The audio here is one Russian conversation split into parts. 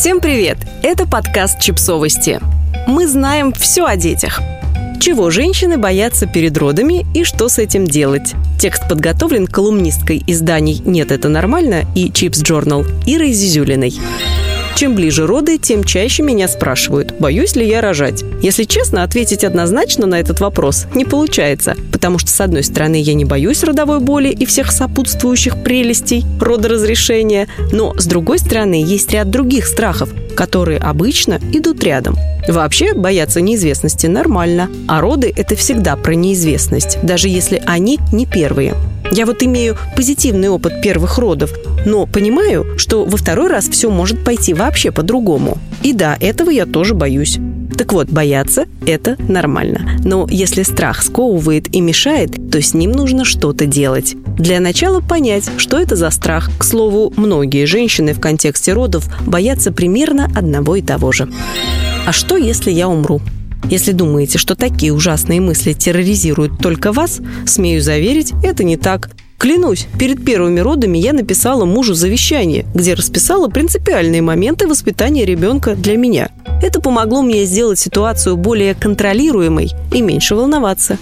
Всем привет! Это подкаст «Чипсовости». Мы знаем все о детях. Чего женщины боятся перед родами и что с этим делать. Текст подготовлен колумнисткой изданий «Нет, это нормально» и «Чипс Journal Ирой Зизюлиной. Чем ближе роды, тем чаще меня спрашивают, боюсь ли я рожать. Если честно, ответить однозначно на этот вопрос не получается, потому что, с одной стороны, я не боюсь родовой боли и всех сопутствующих прелестей родоразрешения, но, с другой стороны, есть ряд других страхов, которые обычно идут рядом. Вообще, бояться неизвестности нормально, а роды – это всегда про неизвестность, даже если они не первые. Я вот имею позитивный опыт первых родов, но понимаю, что во второй раз все может пойти вообще по-другому. И да, этого я тоже боюсь. Так вот, бояться – это нормально. Но если страх сковывает и мешает, то с ним нужно что-то делать. Для начала понять, что это за страх. К слову, многие женщины в контексте родов боятся примерно одного и того же. А что, если я умру? Если думаете, что такие ужасные мысли терроризируют только вас, смею заверить, это не так. Клянусь, перед первыми родами я написала мужу завещание, где расписала принципиальные моменты воспитания ребенка для меня. Это помогло мне сделать ситуацию более контролируемой и меньше волноваться.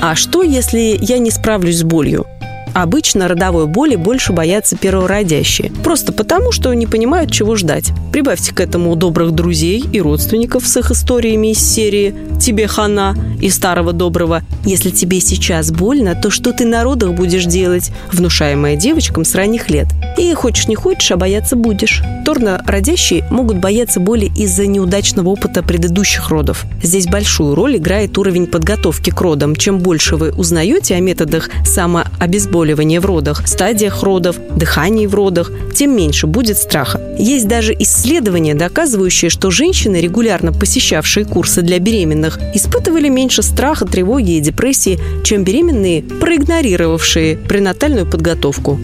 А что, если я не справлюсь с болью? Обычно родовой боли больше боятся первородящие. Просто потому, что не понимают, чего ждать. Прибавьте к этому добрых друзей и родственников с их историями из серии «Тебе хана» и «Старого доброго». Если тебе сейчас больно, то что ты на родах будешь делать? Внушаемая девочкам с ранних лет. И хочешь не хочешь, а бояться будешь. Торно родящие могут бояться боли из-за неудачного опыта предыдущих родов. Здесь большую роль играет уровень подготовки к родам. Чем больше вы узнаете о методах самообезболивания, обезболивания в родах, стадиях родов, дыхании в родах, тем меньше будет страха. Есть даже исследования, доказывающие, что женщины, регулярно посещавшие курсы для беременных, испытывали меньше страха, тревоги и депрессии, чем беременные, проигнорировавшие пренатальную подготовку.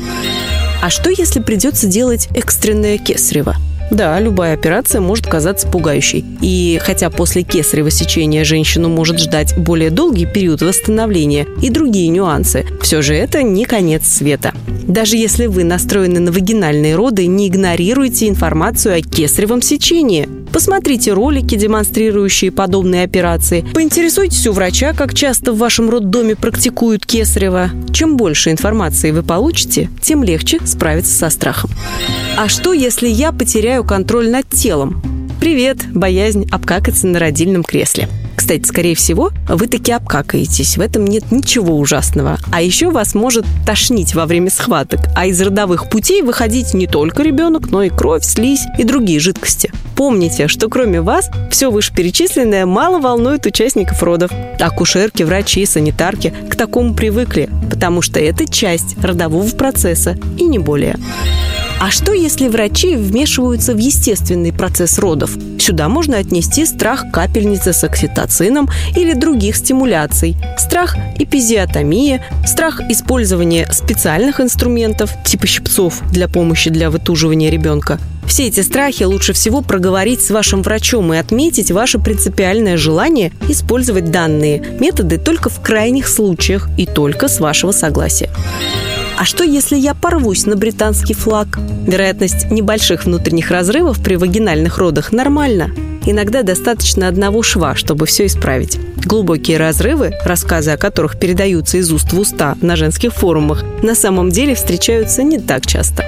А что, если придется делать экстренное кесарево? Да, любая операция может казаться пугающей. И хотя после кесарево сечения женщину может ждать более долгий период восстановления и другие нюансы, все же это не конец света. Даже если вы настроены на вагинальные роды, не игнорируйте информацию о кесаревом сечении. Посмотрите ролики, демонстрирующие подобные операции. Поинтересуйтесь у врача, как часто в вашем роддоме практикуют кесарево. Чем больше информации вы получите, тем легче справиться со страхом. А что, если я потеряю контроль над телом? Привет, боязнь обкакаться на родильном кресле. Кстати, скорее всего, вы таки обкакаетесь. В этом нет ничего ужасного. А еще вас может тошнить во время схваток. А из родовых путей выходить не только ребенок, но и кровь, слизь и другие жидкости. Помните, что кроме вас, все вышеперечисленное мало волнует участников родов. Акушерки, врачи, санитарки к такому привыкли, потому что это часть родового процесса и не более. А что, если врачи вмешиваются в естественный процесс родов? Сюда можно отнести страх капельницы с окситоцином или других стимуляций, страх эпизиотомии, страх использования специальных инструментов, типа щипцов для помощи для вытуживания ребенка. Все эти страхи лучше всего проговорить с вашим врачом и отметить ваше принципиальное желание использовать данные методы только в крайних случаях и только с вашего согласия. А что, если я порвусь на британский флаг? Вероятность небольших внутренних разрывов при вагинальных родах нормальна. Иногда достаточно одного шва, чтобы все исправить. Глубокие разрывы, рассказы о которых передаются из уст в уста на женских форумах, на самом деле встречаются не так часто.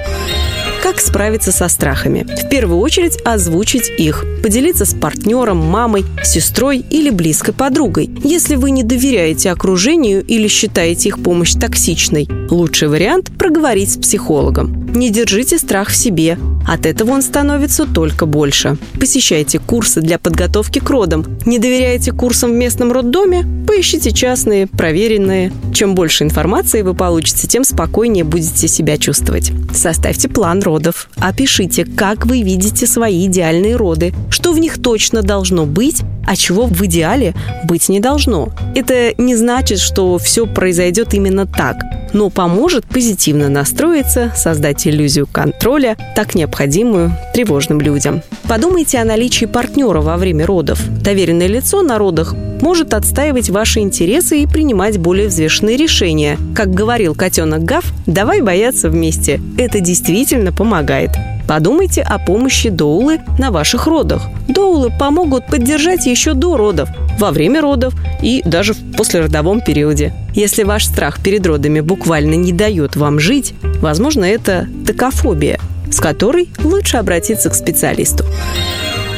Как справиться со страхами? В первую очередь озвучить их. Поделиться с партнером, мамой, сестрой или близкой подругой. Если вы не доверяете окружению или считаете их помощь токсичной, лучший вариант – проговорить с психологом. Не держите страх в себе. От этого он становится только больше. Посещайте курсы для подготовки к родам. Не доверяете курсам в местном роддоме? Поищите частные, проверенные. Чем больше информации вы получите, тем спокойнее будете себя чувствовать. Составьте план родов. Опишите, как вы видите свои идеальные роды, что в них точно должно быть, а чего в идеале быть не должно. Это не значит, что все произойдет именно так, но поможет позитивно настроиться, создать иллюзию контроля, так необходимую тревожным людям. Подумайте о наличии партнера во время родов. Доверенное лицо на родах может отстаивать ваши интересы и принимать более взвешенные решения. Как говорил котенок Гав, давай бояться вместе. Это действительно помогает. Подумайте о помощи доулы на ваших родах. Доулы помогут поддержать еще до родов, во время родов и даже в послеродовом периоде. Если ваш страх перед родами буквально не дает вам жить, возможно, это токофобия, с которой лучше обратиться к специалисту.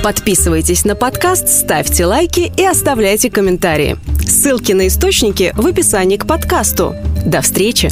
Подписывайтесь на подкаст, ставьте лайки и оставляйте комментарии. Ссылки на источники в описании к подкасту. До встречи!